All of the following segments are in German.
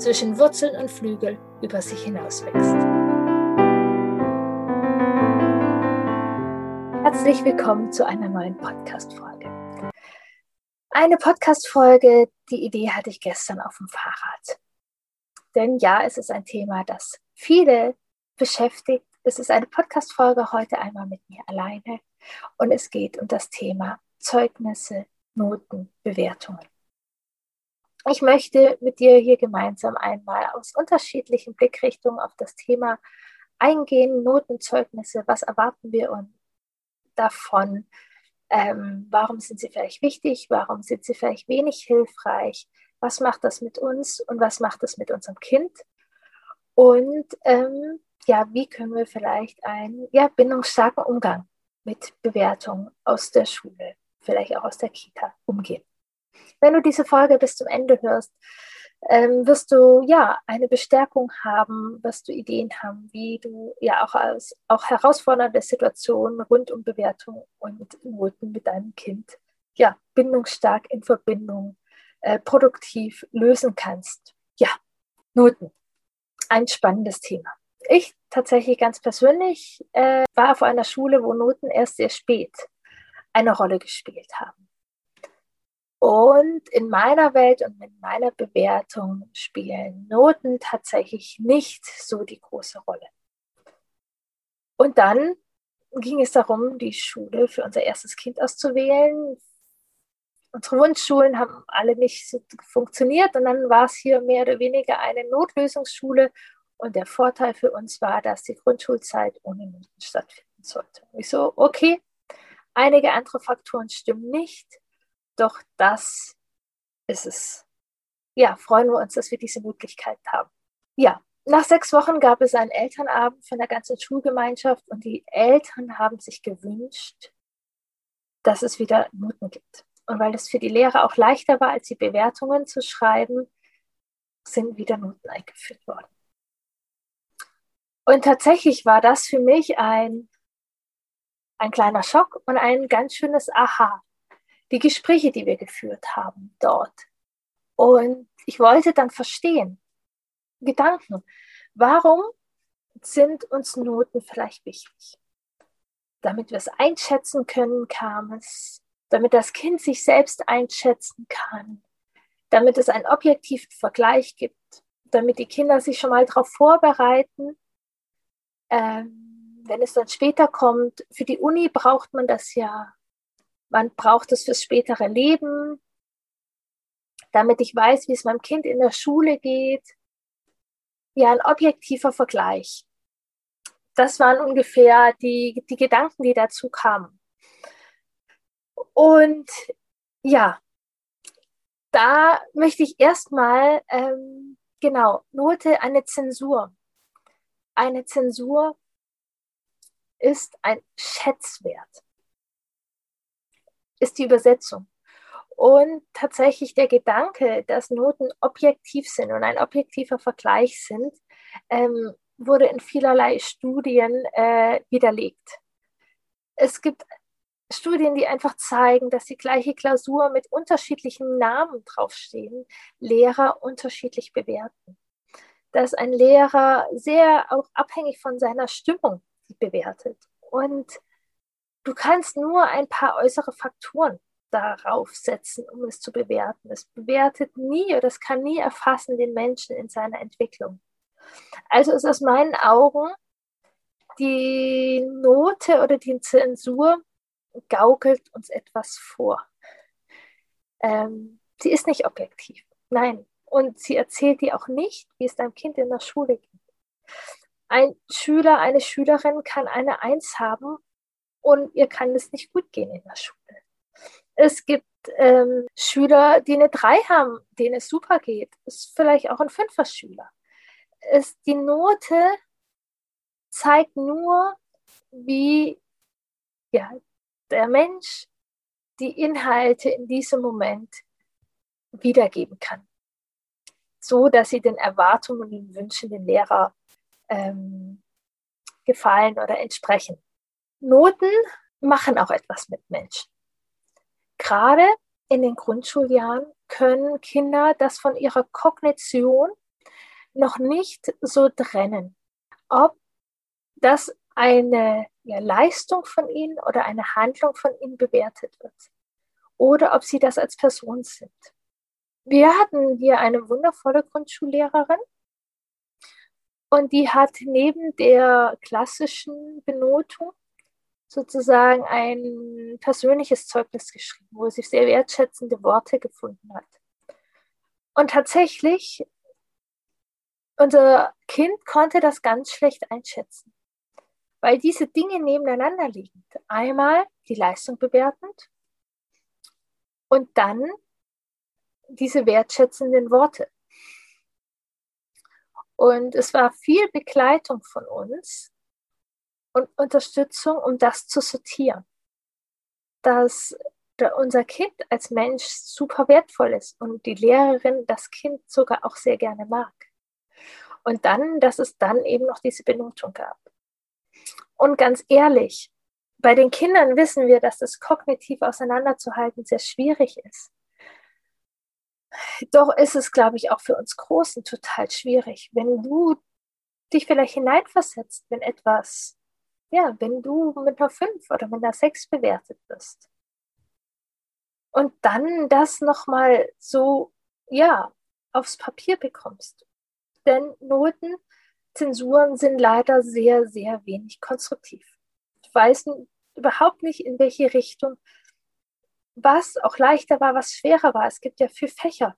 zwischen Wurzeln und Flügel über sich hinauswächst. Herzlich willkommen zu einer neuen Podcast-Folge. Eine Podcast-Folge, die Idee hatte ich gestern auf dem Fahrrad. Denn ja, es ist ein Thema, das viele beschäftigt. Es ist eine Podcast-Folge heute einmal mit mir alleine und es geht um das Thema Zeugnisse, Noten, Bewertungen. Ich möchte mit dir hier gemeinsam einmal aus unterschiedlichen Blickrichtungen auf das Thema eingehen, Notenzeugnisse, was erwarten wir uns davon, ähm, warum sind sie vielleicht wichtig, warum sind sie vielleicht wenig hilfreich, was macht das mit uns und was macht das mit unserem Kind und ähm, ja, wie können wir vielleicht einen ja, bindungsstarken Umgang mit Bewertungen aus der Schule, vielleicht auch aus der Kita umgehen. Wenn du diese Folge bis zum Ende hörst, ähm, wirst du ja eine Bestärkung haben, wirst du Ideen haben, wie du ja auch als auch herausfordernde Situationen rund um Bewertung und Noten mit deinem Kind ja bindungsstark in Verbindung äh, produktiv lösen kannst. Ja, Noten. Ein spannendes Thema. Ich tatsächlich ganz persönlich äh, war auf einer Schule, wo Noten erst sehr spät eine Rolle gespielt haben. Und in meiner Welt und in meiner Bewertung spielen Noten tatsächlich nicht so die große Rolle. Und dann ging es darum, die Schule für unser erstes Kind auszuwählen. Unsere Wunschschulen haben alle nicht so funktioniert und dann war es hier mehr oder weniger eine Notlösungsschule. Und der Vorteil für uns war, dass die Grundschulzeit ohne Noten stattfinden sollte. Und ich so, okay, einige andere Faktoren stimmen nicht doch das ist es. Ja, freuen wir uns, dass wir diese Möglichkeit haben. Ja, nach sechs Wochen gab es einen Elternabend von der ganzen Schulgemeinschaft und die Eltern haben sich gewünscht, dass es wieder Noten gibt. Und weil es für die Lehrer auch leichter war, als die Bewertungen zu schreiben, sind wieder Noten eingeführt worden. Und tatsächlich war das für mich ein, ein kleiner Schock und ein ganz schönes Aha die Gespräche, die wir geführt haben dort. Und ich wollte dann verstehen, Gedanken, warum sind uns Noten vielleicht wichtig? Damit wir es einschätzen können, kam es, damit das Kind sich selbst einschätzen kann, damit es einen objektiven Vergleich gibt, damit die Kinder sich schon mal darauf vorbereiten, ähm, wenn es dann später kommt. Für die Uni braucht man das ja man braucht es fürs spätere Leben, damit ich weiß, wie es meinem Kind in der Schule geht. Ja, ein objektiver Vergleich. Das waren ungefähr die, die Gedanken, die dazu kamen. Und ja, da möchte ich erstmal, ähm, genau, Note, eine Zensur. Eine Zensur ist ein Schätzwert ist die Übersetzung. Und tatsächlich der Gedanke, dass Noten objektiv sind und ein objektiver Vergleich sind, ähm, wurde in vielerlei Studien äh, widerlegt. Es gibt Studien, die einfach zeigen, dass die gleiche Klausur mit unterschiedlichen Namen draufstehen, Lehrer unterschiedlich bewerten. Dass ein Lehrer sehr auch abhängig von seiner Stimmung bewertet. Und Du kannst nur ein paar äußere Faktoren darauf setzen, um es zu bewerten. Es bewertet nie oder es kann nie erfassen den Menschen in seiner Entwicklung. Also ist aus meinen Augen die Note oder die Zensur gaukelt uns etwas vor. Ähm, sie ist nicht objektiv. Nein. Und sie erzählt dir auch nicht, wie es deinem Kind in der Schule geht. Ein Schüler, eine Schülerin kann eine Eins haben und ihr kann es nicht gut gehen in der Schule. Es gibt ähm, Schüler, die eine 3 haben, denen es super geht. Ist vielleicht auch ein Fünfer-Schüler. die Note zeigt nur, wie ja, der Mensch die Inhalte in diesem Moment wiedergeben kann. So, dass sie den Erwartungen und den Wünschen den Lehrer ähm, gefallen oder entsprechen. Noten machen auch etwas mit Menschen. Gerade in den Grundschuljahren können Kinder das von ihrer Kognition noch nicht so trennen, ob das eine ja, Leistung von ihnen oder eine Handlung von ihnen bewertet wird oder ob sie das als Person sind. Wir hatten hier eine wundervolle Grundschullehrerin und die hat neben der klassischen Benotung sozusagen ein persönliches Zeugnis geschrieben, wo sie sehr wertschätzende Worte gefunden hat. Und tatsächlich, unser Kind konnte das ganz schlecht einschätzen, weil diese Dinge nebeneinander liegen. Einmal die Leistung bewertend und dann diese wertschätzenden Worte. Und es war viel Begleitung von uns, und Unterstützung, um das zu sortieren. Dass unser Kind als Mensch super wertvoll ist und die Lehrerin das Kind sogar auch sehr gerne mag. Und dann, dass es dann eben noch diese Benotung gab. Und ganz ehrlich, bei den Kindern wissen wir, dass das kognitiv auseinanderzuhalten sehr schwierig ist. Doch ist es, glaube ich, auch für uns Großen total schwierig, wenn du dich vielleicht hineinversetzt, wenn etwas ja, wenn du mit einer 5 oder mit einer 6 bewertet wirst. Und dann das nochmal so, ja, aufs Papier bekommst. Denn Noten, Zensuren sind leider sehr, sehr wenig konstruktiv. Ich weiß überhaupt nicht, in welche Richtung, was auch leichter war, was schwerer war. Es gibt ja vier Fächer.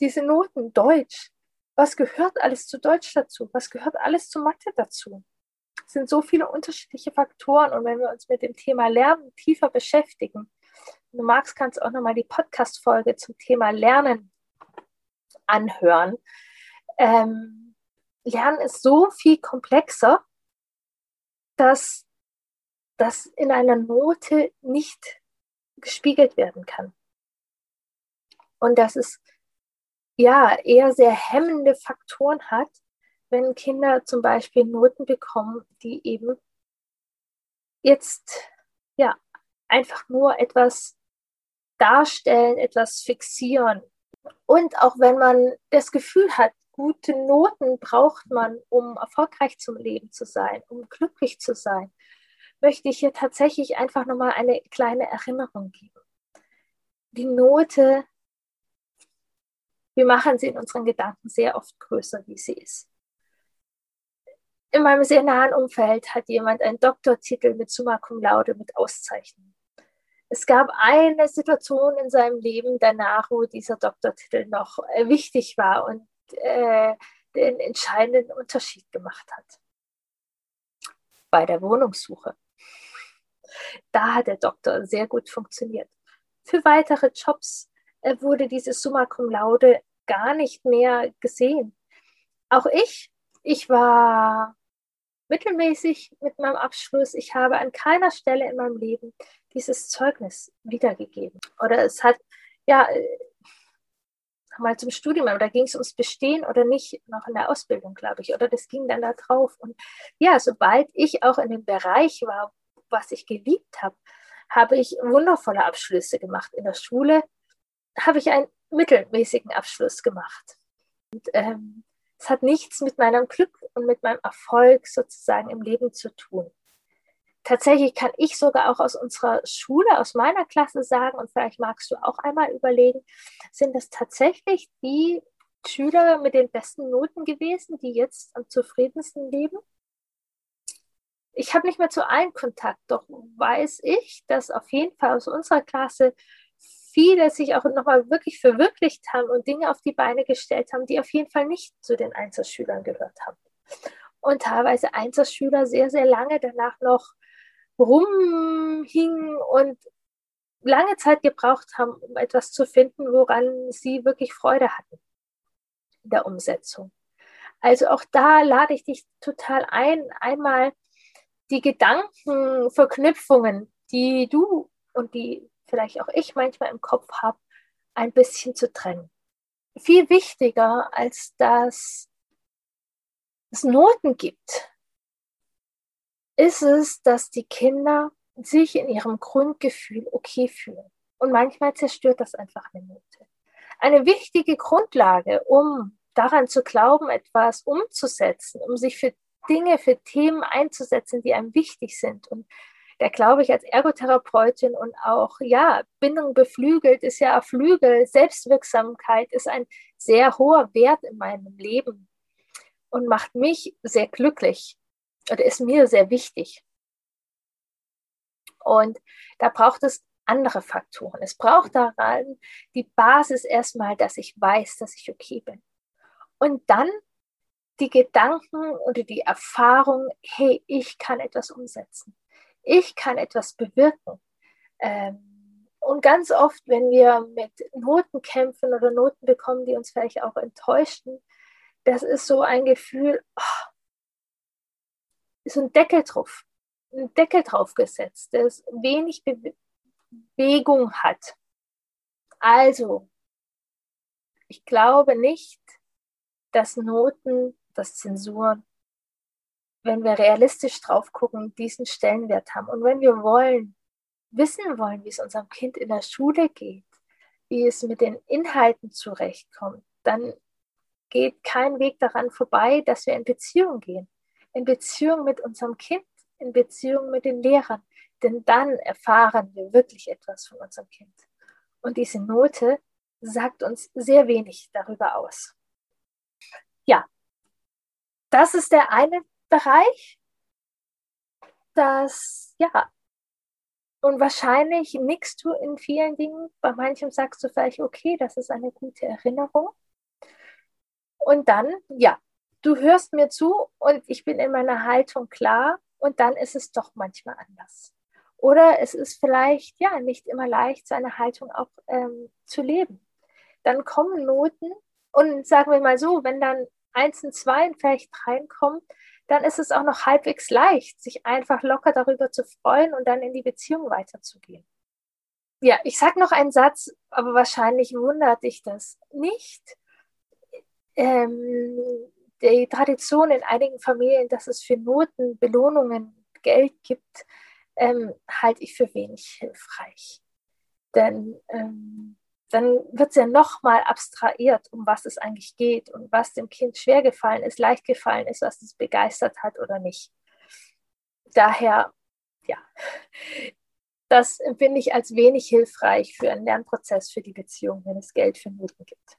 Diese Noten, Deutsch. Was gehört alles zu Deutsch dazu? Was gehört alles zu Mathe dazu? Sind so viele unterschiedliche Faktoren und wenn wir uns mit dem Thema Lernen tiefer beschäftigen, du magst, kannst du auch nochmal die Podcast-Folge zum Thema Lernen anhören. Ähm, Lernen ist so viel komplexer, dass das in einer Note nicht gespiegelt werden kann. Und dass es ja eher sehr hemmende Faktoren hat, wenn Kinder zum Beispiel Noten bekommen, die eben jetzt ja einfach nur etwas darstellen, etwas fixieren. Und auch wenn man das Gefühl hat, gute Noten braucht man, um erfolgreich zum Leben zu sein, um glücklich zu sein, möchte ich hier tatsächlich einfach nochmal eine kleine Erinnerung geben. Die Note, wir machen sie in unseren Gedanken sehr oft größer, wie sie ist in meinem sehr nahen Umfeld hat jemand einen Doktortitel mit Summa Cum Laude mit Auszeichnung. Es gab eine Situation in seinem Leben danach, wo dieser Doktortitel noch äh, wichtig war und äh, den entscheidenden Unterschied gemacht hat. Bei der Wohnungssuche. Da hat der Doktor sehr gut funktioniert. Für weitere Jobs äh, wurde dieses Summa Cum Laude gar nicht mehr gesehen. Auch ich, ich war mittelmäßig mit meinem Abschluss. Ich habe an keiner Stelle in meinem Leben dieses Zeugnis wiedergegeben. Oder es hat, ja, äh, mal zum Studium, aber da ging es ums Bestehen oder nicht, noch in der Ausbildung, glaube ich, oder das ging dann da drauf. Und ja, sobald ich auch in dem Bereich war, was ich geliebt habe, habe ich wundervolle Abschlüsse gemacht. In der Schule habe ich einen mittelmäßigen Abschluss gemacht. Und ähm, es hat nichts mit meinem Glück und mit meinem Erfolg sozusagen im Leben zu tun. Tatsächlich kann ich sogar auch aus unserer Schule, aus meiner Klasse sagen, und vielleicht magst du auch einmal überlegen, sind es tatsächlich die Schüler mit den besten Noten gewesen, die jetzt am zufriedensten leben? Ich habe nicht mehr zu allen Kontakt, doch weiß ich, dass auf jeden Fall aus unserer Klasse viele sich auch nochmal wirklich verwirklicht haben und Dinge auf die Beine gestellt haben, die auf jeden Fall nicht zu den Einzelschülern gehört haben. Und teilweise Einzelschüler sehr, sehr lange danach noch rumhingen und lange Zeit gebraucht haben, um etwas zu finden, woran sie wirklich Freude hatten in der Umsetzung. Also auch da lade ich dich total ein, einmal die Gedankenverknüpfungen, die du und die vielleicht auch ich manchmal im Kopf habe, ein bisschen zu trennen. Viel wichtiger, als dass es Noten gibt, ist es, dass die Kinder sich in ihrem Grundgefühl okay fühlen. Und manchmal zerstört das einfach eine Note. Eine wichtige Grundlage, um daran zu glauben, etwas umzusetzen, um sich für Dinge, für Themen einzusetzen, die einem wichtig sind. Und da glaube ich als Ergotherapeutin und auch, ja, Bindung beflügelt ist ja Flügel, Selbstwirksamkeit ist ein sehr hoher Wert in meinem Leben und macht mich sehr glücklich oder ist mir sehr wichtig. Und da braucht es andere Faktoren. Es braucht daran die Basis erstmal, dass ich weiß, dass ich okay bin. Und dann die Gedanken oder die Erfahrung, hey, ich kann etwas umsetzen. Ich kann etwas bewirken. Ähm, und ganz oft, wenn wir mit Noten kämpfen oder Noten bekommen, die uns vielleicht auch enttäuschten, das ist so ein Gefühl, oh, ist ein Deckel drauf, ein Deckel drauf gesetzt, das wenig Bewegung hat. Also, ich glaube nicht, dass Noten, dass Zensuren, wenn wir realistisch drauf gucken, diesen Stellenwert haben. Und wenn wir wollen, wissen wollen, wie es unserem Kind in der Schule geht, wie es mit den Inhalten zurechtkommt, dann geht kein Weg daran vorbei, dass wir in Beziehung gehen. In Beziehung mit unserem Kind, in Beziehung mit den Lehrern. Denn dann erfahren wir wirklich etwas von unserem Kind. Und diese Note sagt uns sehr wenig darüber aus ja, das ist der eine Bereich, das, ja, und wahrscheinlich nickst du in vielen Dingen. Bei manchem sagst du vielleicht, okay, das ist eine gute Erinnerung. Und dann, ja, du hörst mir zu und ich bin in meiner Haltung klar und dann ist es doch manchmal anders. Oder es ist vielleicht, ja, nicht immer leicht, seine Haltung auch ähm, zu leben. Dann kommen Noten und sagen wir mal so, wenn dann eins und zwei vielleicht reinkommen, dann ist es auch noch halbwegs leicht, sich einfach locker darüber zu freuen und dann in die Beziehung weiterzugehen. Ja, ich sage noch einen Satz, aber wahrscheinlich wundert dich das nicht. Ähm, die Tradition in einigen Familien, dass es für Noten, Belohnungen, Geld gibt, ähm, halte ich für wenig hilfreich. Denn ähm, dann wird es ja nochmal abstrahiert, um was es eigentlich geht und was dem Kind schwer gefallen ist, leicht gefallen ist, was es begeistert hat oder nicht. Daher, ja, das empfinde ich als wenig hilfreich für einen Lernprozess, für die Beziehung, wenn es Geld für Noten gibt.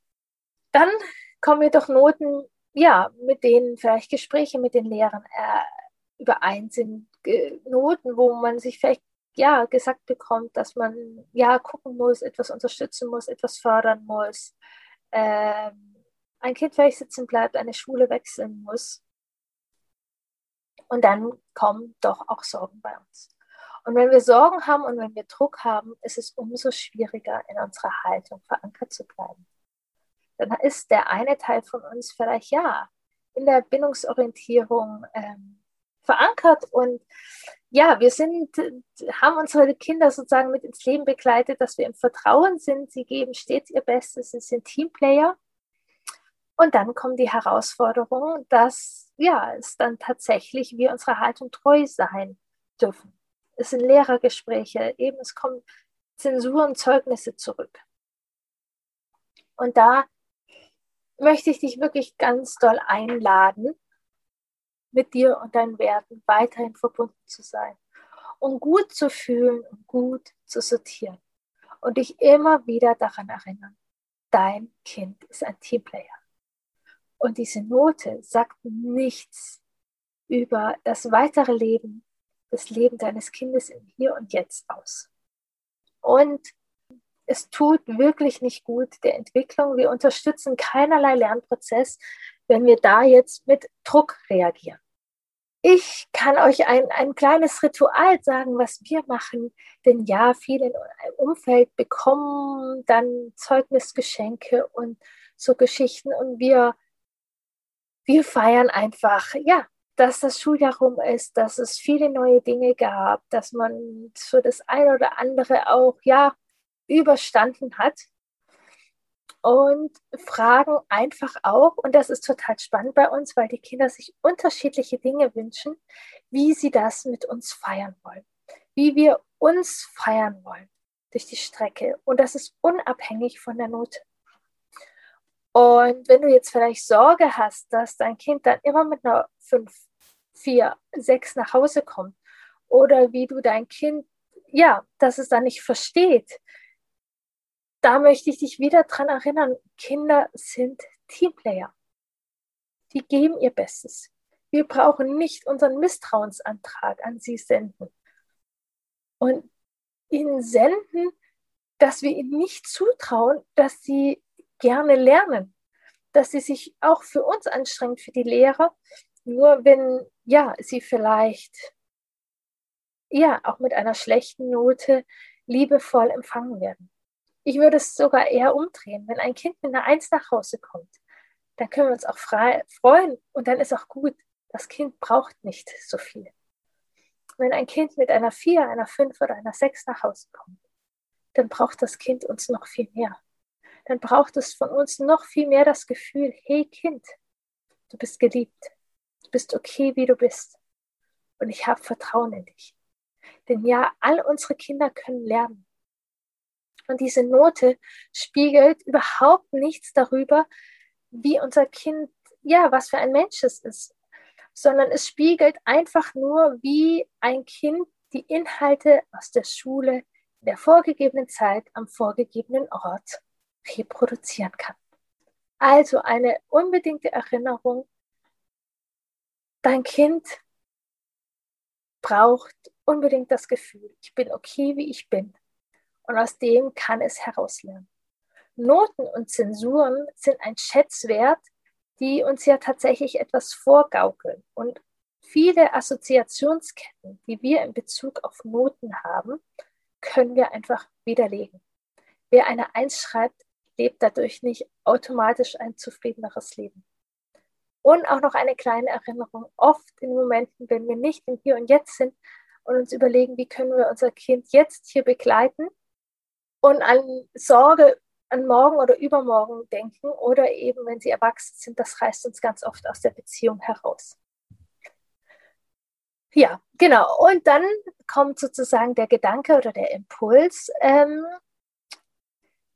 Dann kommen wir doch Noten, ja, mit denen vielleicht Gespräche mit den Lehrern äh, überein sind, Noten, wo man sich vielleicht ja, gesagt bekommt, dass man ja gucken muss, etwas unterstützen muss, etwas fördern muss, ähm, ein Kind vielleicht sitzen bleibt, eine Schule wechseln muss. Und dann kommen doch auch Sorgen bei uns. Und wenn wir Sorgen haben und wenn wir Druck haben, ist es umso schwieriger, in unserer Haltung verankert zu bleiben. Dann ist der eine Teil von uns vielleicht ja in der Bindungsorientierung ähm, verankert und ja, wir sind, haben unsere Kinder sozusagen mit ins Leben begleitet, dass wir im Vertrauen sind. Sie geben stets ihr Bestes, sie sind Teamplayer. Und dann kommt die Herausforderung, dass ja, es dann tatsächlich wir unserer Haltung treu sein dürfen. Es sind Lehrergespräche, eben es kommen Zensuren, Zeugnisse zurück. Und da möchte ich dich wirklich ganz doll einladen, mit dir und deinen Werten weiterhin verbunden zu sein und gut zu fühlen und gut zu sortieren und dich immer wieder daran erinnern, dein Kind ist ein Teamplayer. Und diese Note sagt nichts über das weitere Leben, das Leben deines Kindes im Hier und Jetzt aus. Und es tut wirklich nicht gut der Entwicklung. Wir unterstützen keinerlei Lernprozess, wenn wir da jetzt mit Druck reagieren. Ich kann euch ein, ein kleines Ritual sagen, was wir machen. Denn ja, viele im Umfeld bekommen dann Zeugnisgeschenke und so Geschichten. Und wir wir feiern einfach, ja, dass das Schuljahr rum ist, dass es viele neue Dinge gab, dass man so das eine oder andere auch, ja, überstanden hat. Und fragen einfach auch, und das ist total spannend bei uns, weil die Kinder sich unterschiedliche Dinge wünschen, wie sie das mit uns feiern wollen, wie wir uns feiern wollen durch die Strecke. Und das ist unabhängig von der Note. Und wenn du jetzt vielleicht Sorge hast, dass dein Kind dann immer mit einer 5, 4, 6 nach Hause kommt oder wie du dein Kind, ja, dass es dann nicht versteht, da möchte ich dich wieder daran erinnern, Kinder sind Teamplayer. Die geben ihr Bestes. Wir brauchen nicht unseren Misstrauensantrag an sie senden. Und ihnen senden, dass wir ihnen nicht zutrauen, dass sie gerne lernen, dass sie sich auch für uns anstrengen, für die Lehrer, nur wenn ja, sie vielleicht ja auch mit einer schlechten Note liebevoll empfangen werden. Ich würde es sogar eher umdrehen. Wenn ein Kind mit einer Eins nach Hause kommt, dann können wir uns auch freuen und dann ist auch gut. Das Kind braucht nicht so viel. Wenn ein Kind mit einer Vier, einer Fünf oder einer Sechs nach Hause kommt, dann braucht das Kind uns noch viel mehr dann braucht es von uns noch viel mehr das Gefühl, hey Kind, du bist geliebt, du bist okay, wie du bist. Und ich habe Vertrauen in dich. Denn ja, all unsere Kinder können lernen. Und diese Note spiegelt überhaupt nichts darüber, wie unser Kind, ja, was für ein Mensch es ist, sondern es spiegelt einfach nur, wie ein Kind die Inhalte aus der Schule in der vorgegebenen Zeit am vorgegebenen Ort reproduzieren kann. Also eine unbedingte Erinnerung, dein Kind braucht unbedingt das Gefühl, ich bin okay, wie ich bin. Und aus dem kann es herauslernen. Noten und Zensuren sind ein Schätzwert, die uns ja tatsächlich etwas vorgaukeln. Und viele Assoziationsketten, die wir in Bezug auf Noten haben, können wir einfach widerlegen. Wer eine Eins schreibt, lebt dadurch nicht automatisch ein zufriedeneres Leben. Und auch noch eine kleine Erinnerung, oft in Momenten, wenn wir nicht im Hier und Jetzt sind und uns überlegen, wie können wir unser Kind jetzt hier begleiten und an Sorge an morgen oder übermorgen denken oder eben, wenn sie erwachsen sind, das reißt uns ganz oft aus der Beziehung heraus. Ja, genau. Und dann kommt sozusagen der Gedanke oder der Impuls, ähm,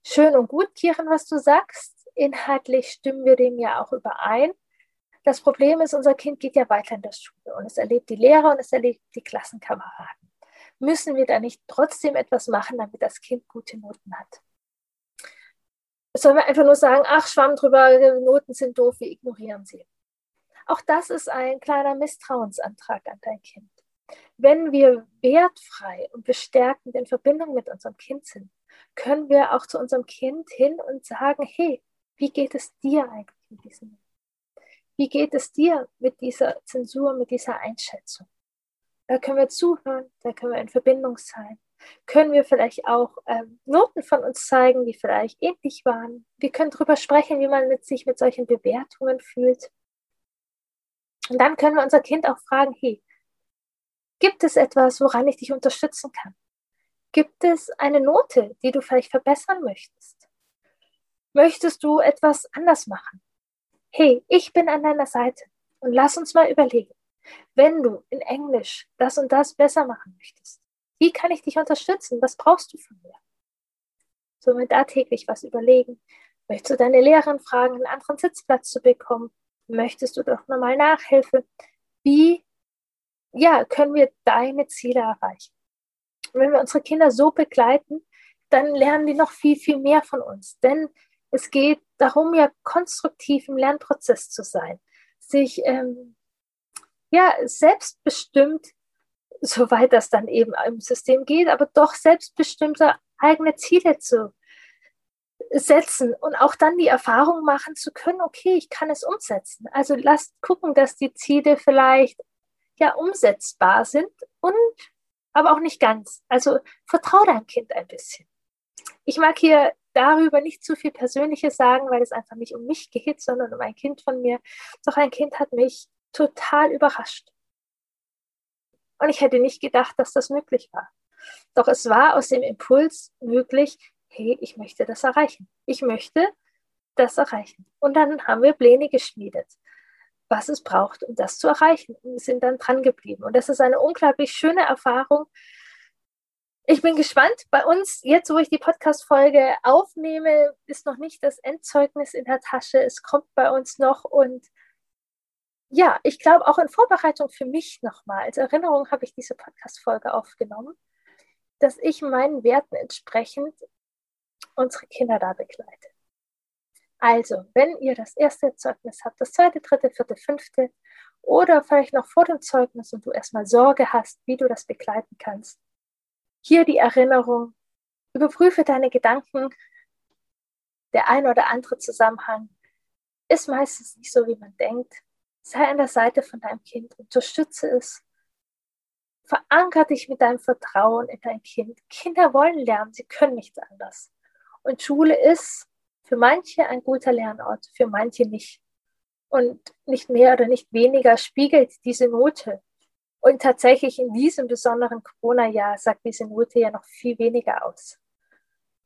schön und gut, Kieren, was du sagst. Inhaltlich stimmen wir dem ja auch überein. Das Problem ist, unser Kind geht ja weiter in der Schule und es erlebt die Lehrer und es erlebt die Klassenkameraden. Müssen wir da nicht trotzdem etwas machen, damit das Kind gute Noten hat? Sollen wir einfach nur sagen, ach, Schwamm drüber, Noten sind doof, wir ignorieren sie. Auch das ist ein kleiner Misstrauensantrag an dein Kind. Wenn wir wertfrei und bestärkend in Verbindung mit unserem Kind sind, können wir auch zu unserem Kind hin und sagen, hey, wie geht es dir eigentlich mit diesem? Wie geht es dir mit dieser Zensur, mit dieser Einschätzung? Da können wir zuhören, da können wir in Verbindung sein. Können wir vielleicht auch ähm, Noten von uns zeigen, die vielleicht ähnlich waren. Wir können darüber sprechen, wie man mit sich mit solchen Bewertungen fühlt. Und dann können wir unser Kind auch fragen, hey, gibt es etwas, woran ich dich unterstützen kann? Gibt es eine Note, die du vielleicht verbessern möchtest? Möchtest du etwas anders machen? Hey, ich bin an deiner Seite und lass uns mal überlegen, wenn du in Englisch das und das besser machen möchtest, wie kann ich dich unterstützen? Was brauchst du von mir? Somit da täglich was überlegen. Möchtest du deine Lehrerin fragen, einen anderen Sitzplatz zu bekommen? Möchtest du doch nochmal Nachhilfe? Wie ja, können wir deine Ziele erreichen? Und wenn wir unsere Kinder so begleiten, dann lernen die noch viel, viel mehr von uns. Denn es geht darum, ja konstruktiv im Lernprozess zu sein, sich ähm, ja selbstbestimmt, soweit das dann eben im System geht, aber doch selbstbestimmte eigene Ziele zu setzen und auch dann die Erfahrung machen zu können, okay, ich kann es umsetzen. Also lasst gucken, dass die Ziele vielleicht ja umsetzbar sind und aber auch nicht ganz. Also vertraue deinem Kind ein bisschen. Ich mag hier darüber nicht zu viel Persönliches sagen, weil es einfach nicht um mich geht, sondern um ein Kind von mir. Doch ein Kind hat mich total überrascht. Und ich hätte nicht gedacht, dass das möglich war. Doch es war aus dem Impuls möglich, hey, ich möchte das erreichen. Ich möchte das erreichen. Und dann haben wir Pläne geschmiedet, was es braucht, um das zu erreichen. Und wir sind dann dran geblieben. Und das ist eine unglaublich schöne Erfahrung. Ich bin gespannt. Bei uns, jetzt wo ich die Podcast-Folge aufnehme, ist noch nicht das Endzeugnis in der Tasche. Es kommt bei uns noch. Und ja, ich glaube, auch in Vorbereitung für mich nochmal, als Erinnerung habe ich diese Podcast-Folge aufgenommen, dass ich meinen Werten entsprechend unsere Kinder da begleite. Also, wenn ihr das erste Zeugnis habt, das zweite, dritte, vierte, fünfte oder vielleicht noch vor dem Zeugnis und du erstmal Sorge hast, wie du das begleiten kannst, hier die Erinnerung, überprüfe deine Gedanken. Der ein oder andere Zusammenhang ist meistens nicht so, wie man denkt. Sei an der Seite von deinem Kind, unterstütze es. Veranker dich mit deinem Vertrauen in dein Kind. Kinder wollen lernen, sie können nicht anders. Und Schule ist für manche ein guter Lernort, für manche nicht. Und nicht mehr oder nicht weniger spiegelt diese Note. Und tatsächlich in diesem besonderen Corona-Jahr sagt diese Note ja noch viel weniger aus.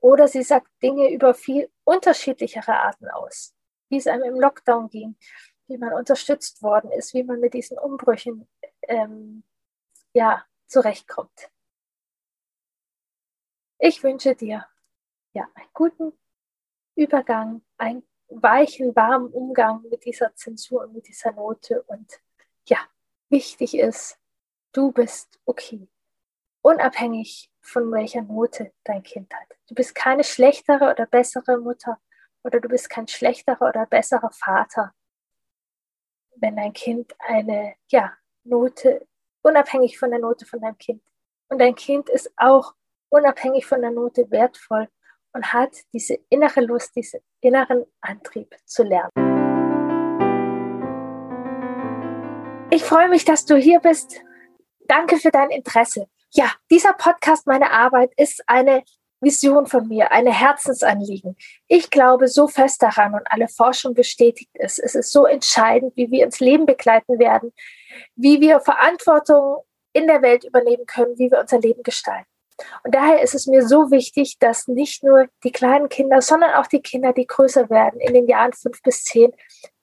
Oder sie sagt Dinge über viel unterschiedlichere Arten aus, wie es einem im Lockdown ging, wie man unterstützt worden ist, wie man mit diesen Umbrüchen ähm, ja, zurechtkommt. Ich wünsche dir ja, einen guten Übergang, einen weichen, warmen Umgang mit dieser Zensur und mit dieser Note. Und ja, wichtig ist, du bist okay. Unabhängig von welcher Note dein Kind hat. Du bist keine schlechtere oder bessere Mutter oder du bist kein schlechterer oder besserer Vater, wenn dein Kind eine ja, Note, unabhängig von der Note von deinem Kind. Und dein Kind ist auch unabhängig von der Note wertvoll und hat diese innere Lust, diesen inneren Antrieb zu lernen. Ich freue mich, dass du hier bist. Danke für dein Interesse. Ja, dieser Podcast, meine Arbeit, ist eine Vision von mir, eine Herzensanliegen. Ich glaube so fest daran und alle Forschung bestätigt es. Es ist so entscheidend, wie wir ins Leben begleiten werden, wie wir Verantwortung in der Welt übernehmen können, wie wir unser Leben gestalten. Und daher ist es mir so wichtig, dass nicht nur die kleinen Kinder, sondern auch die Kinder, die größer werden, in den Jahren fünf bis zehn,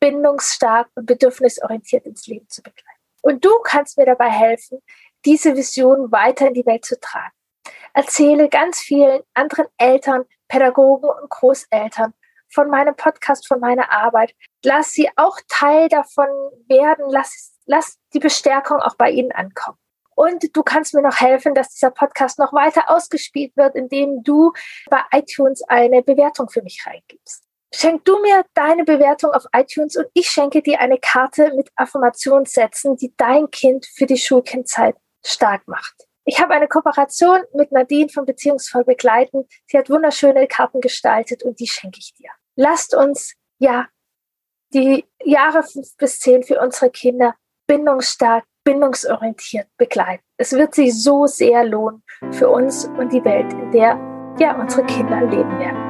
bindungsstark und bedürfnisorientiert ins Leben zu begleiten. Und du kannst mir dabei helfen, diese Vision weiter in die Welt zu tragen. Erzähle ganz vielen anderen Eltern, Pädagogen und Großeltern von meinem Podcast, von meiner Arbeit. Lass sie auch Teil davon werden. Lass, lass die Bestärkung auch bei ihnen ankommen. Und du kannst mir noch helfen, dass dieser Podcast noch weiter ausgespielt wird, indem du bei iTunes eine Bewertung für mich reingibst. Schenk du mir deine Bewertung auf iTunes und ich schenke dir eine Karte mit Affirmationssätzen, die dein Kind für die Schulkindzeit stark macht. Ich habe eine Kooperation mit Nadine von Beziehungsvoll begleiten. Sie hat wunderschöne Karten gestaltet und die schenke ich dir. Lasst uns ja die Jahre fünf bis zehn für unsere Kinder bindungsstark bindungsorientiert begleiten. Es wird sich so sehr lohnen für uns und die Welt, in der ja unsere Kinder leben werden.